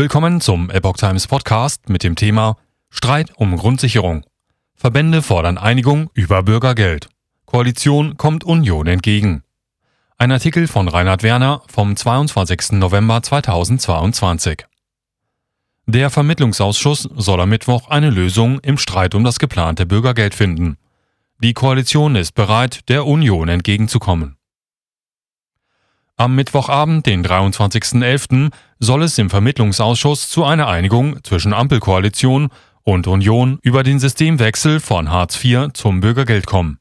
Willkommen zum Epoch Times Podcast mit dem Thema Streit um Grundsicherung. Verbände fordern Einigung über Bürgergeld. Koalition kommt Union entgegen. Ein Artikel von Reinhard Werner vom 22. November 2022. Der Vermittlungsausschuss soll am Mittwoch eine Lösung im Streit um das geplante Bürgergeld finden. Die Koalition ist bereit, der Union entgegenzukommen. Am Mittwochabend, den 23.11., soll es im Vermittlungsausschuss zu einer Einigung zwischen Ampelkoalition und Union über den Systemwechsel von Hartz IV zum Bürgergeld kommen.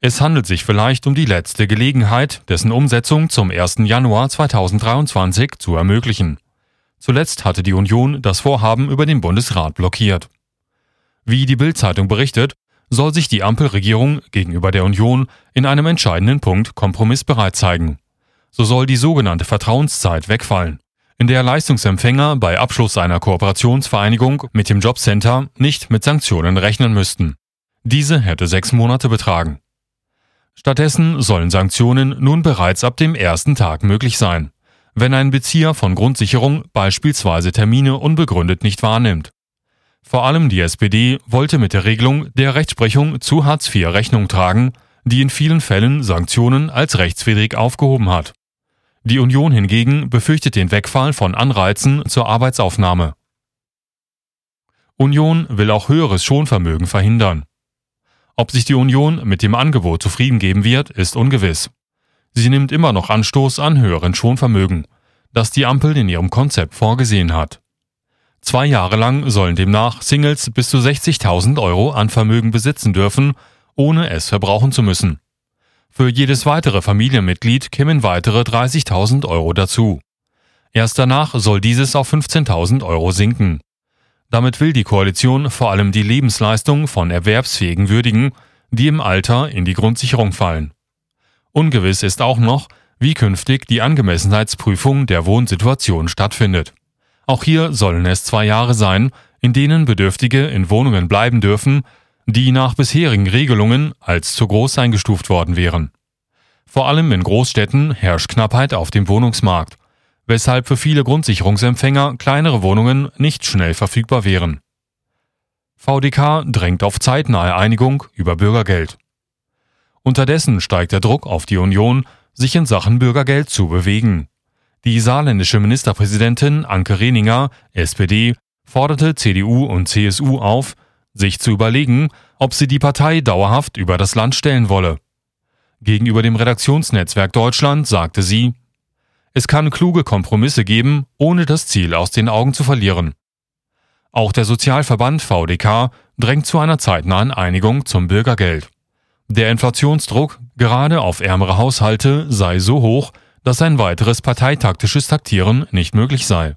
Es handelt sich vielleicht um die letzte Gelegenheit, dessen Umsetzung zum 1. Januar 2023 zu ermöglichen. Zuletzt hatte die Union das Vorhaben über den Bundesrat blockiert. Wie die Bild-Zeitung berichtet, soll sich die Ampelregierung gegenüber der Union in einem entscheidenden Punkt kompromissbereit zeigen so soll die sogenannte Vertrauenszeit wegfallen, in der Leistungsempfänger bei Abschluss einer Kooperationsvereinigung mit dem Jobcenter nicht mit Sanktionen rechnen müssten. Diese hätte sechs Monate betragen. Stattdessen sollen Sanktionen nun bereits ab dem ersten Tag möglich sein, wenn ein Bezieher von Grundsicherung beispielsweise Termine unbegründet nicht wahrnimmt. Vor allem die SPD wollte mit der Regelung der Rechtsprechung zu Hartz IV Rechnung tragen, die in vielen Fällen Sanktionen als rechtswidrig aufgehoben hat. Die Union hingegen befürchtet den Wegfall von Anreizen zur Arbeitsaufnahme. Union will auch höheres Schonvermögen verhindern. Ob sich die Union mit dem Angebot zufrieden geben wird, ist ungewiss. Sie nimmt immer noch Anstoß an höheren Schonvermögen, das die Ampel in ihrem Konzept vorgesehen hat. Zwei Jahre lang sollen demnach Singles bis zu 60.000 Euro an Vermögen besitzen dürfen, ohne es verbrauchen zu müssen. Für jedes weitere Familienmitglied kämen weitere 30.000 Euro dazu. Erst danach soll dieses auf 15.000 Euro sinken. Damit will die Koalition vor allem die Lebensleistung von Erwerbsfähigen würdigen, die im Alter in die Grundsicherung fallen. Ungewiss ist auch noch, wie künftig die Angemessenheitsprüfung der Wohnsituation stattfindet. Auch hier sollen es zwei Jahre sein, in denen Bedürftige in Wohnungen bleiben dürfen, die nach bisherigen Regelungen als zu groß eingestuft worden wären. Vor allem in Großstädten herrscht Knappheit auf dem Wohnungsmarkt, weshalb für viele Grundsicherungsempfänger kleinere Wohnungen nicht schnell verfügbar wären. VDK drängt auf zeitnahe Einigung über Bürgergeld. Unterdessen steigt der Druck auf die Union, sich in Sachen Bürgergeld zu bewegen. Die saarländische Ministerpräsidentin Anke Reninger, SPD, forderte CDU und CSU auf, sich zu überlegen, ob sie die Partei dauerhaft über das Land stellen wolle. Gegenüber dem Redaktionsnetzwerk Deutschland sagte sie, es kann kluge Kompromisse geben, ohne das Ziel aus den Augen zu verlieren. Auch der Sozialverband VDK drängt zu einer zeitnahen Einigung zum Bürgergeld. Der Inflationsdruck gerade auf ärmere Haushalte sei so hoch, dass ein weiteres parteitaktisches Taktieren nicht möglich sei.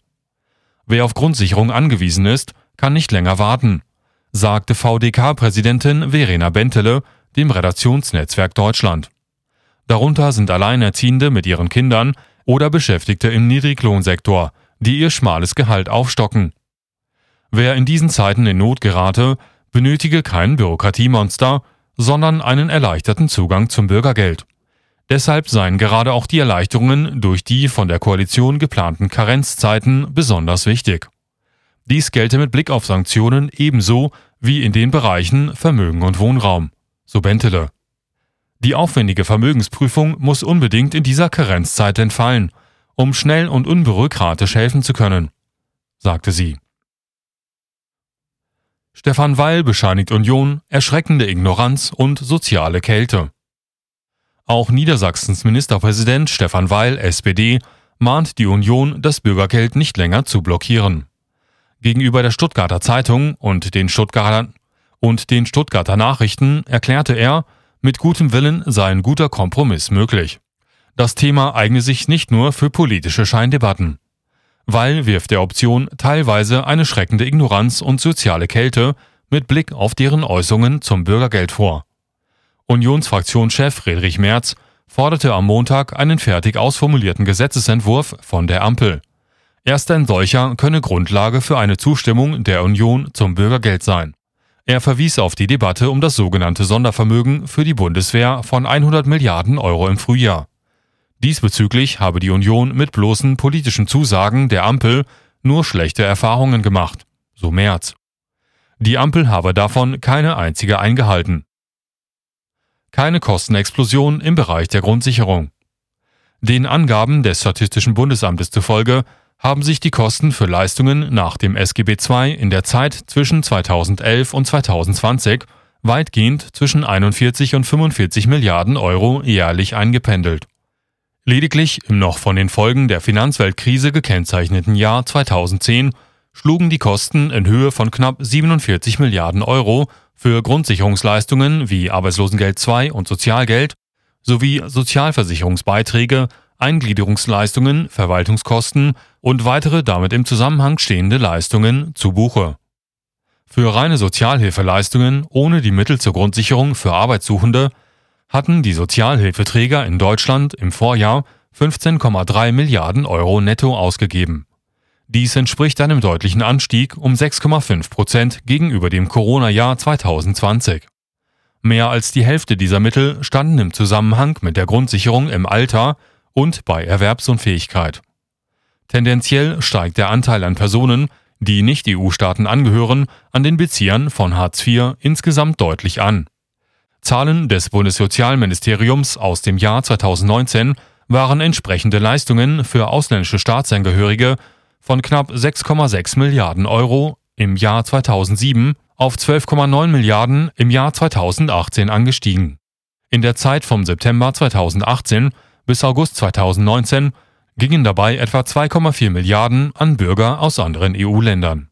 Wer auf Grundsicherung angewiesen ist, kann nicht länger warten sagte VDK-Präsidentin Verena Bentele dem Redaktionsnetzwerk Deutschland. Darunter sind Alleinerziehende mit ihren Kindern oder Beschäftigte im Niedriglohnsektor, die ihr schmales Gehalt aufstocken. Wer in diesen Zeiten in Not gerate, benötige kein Bürokratiemonster, sondern einen erleichterten Zugang zum Bürgergeld. Deshalb seien gerade auch die Erleichterungen durch die von der Koalition geplanten Karenzzeiten besonders wichtig. Dies gelte mit Blick auf Sanktionen ebenso wie in den Bereichen Vermögen und Wohnraum, so Bentele. Die aufwendige Vermögensprüfung muss unbedingt in dieser Karenzzeit entfallen, um schnell und unbürokratisch helfen zu können, sagte sie. Stefan Weil bescheinigt Union erschreckende Ignoranz und soziale Kälte. Auch Niedersachsens Ministerpräsident Stefan Weil, SPD, mahnt die Union, das Bürgergeld nicht länger zu blockieren. Gegenüber der Stuttgarter Zeitung und den Stuttgarter und den Stuttgarter Nachrichten erklärte er, mit gutem Willen sei ein guter Kompromiss möglich. Das Thema eigne sich nicht nur für politische Scheindebatten. Weil wirft der Option teilweise eine schreckende Ignoranz und soziale Kälte mit Blick auf deren Äußerungen zum Bürgergeld vor. Unionsfraktionschef Friedrich Merz forderte am Montag einen fertig ausformulierten Gesetzesentwurf von der Ampel. Erst ein solcher könne Grundlage für eine Zustimmung der Union zum Bürgergeld sein. Er verwies auf die Debatte um das sogenannte Sondervermögen für die Bundeswehr von 100 Milliarden Euro im Frühjahr. Diesbezüglich habe die Union mit bloßen politischen Zusagen der Ampel nur schlechte Erfahrungen gemacht, so Merz. Die Ampel habe davon keine einzige eingehalten. Keine Kostenexplosion im Bereich der Grundsicherung. Den Angaben des Statistischen Bundesamtes zufolge haben sich die Kosten für Leistungen nach dem SGB II in der Zeit zwischen 2011 und 2020 weitgehend zwischen 41 und 45 Milliarden Euro jährlich eingependelt. Lediglich im noch von den Folgen der Finanzweltkrise gekennzeichneten Jahr 2010 schlugen die Kosten in Höhe von knapp 47 Milliarden Euro für Grundsicherungsleistungen wie Arbeitslosengeld II und Sozialgeld sowie Sozialversicherungsbeiträge, Eingliederungsleistungen, Verwaltungskosten und weitere damit im Zusammenhang stehende Leistungen zu Buche. Für reine Sozialhilfeleistungen ohne die Mittel zur Grundsicherung für Arbeitssuchende hatten die Sozialhilfeträger in Deutschland im Vorjahr 15,3 Milliarden Euro netto ausgegeben. Dies entspricht einem deutlichen Anstieg um 6,5 Prozent gegenüber dem Corona-Jahr 2020. Mehr als die Hälfte dieser Mittel standen im Zusammenhang mit der Grundsicherung im Alter und bei Erwerbsunfähigkeit. Tendenziell steigt der Anteil an Personen, die nicht EU-Staaten angehören, an den Beziehern von Hartz IV insgesamt deutlich an. Zahlen des Bundessozialministeriums aus dem Jahr 2019 waren entsprechende Leistungen für ausländische Staatsangehörige von knapp 6,6 Milliarden Euro im Jahr 2007 auf 12,9 Milliarden im Jahr 2018 angestiegen. In der Zeit vom September 2018 bis August 2019 gingen dabei etwa 2,4 Milliarden an Bürger aus anderen EU-Ländern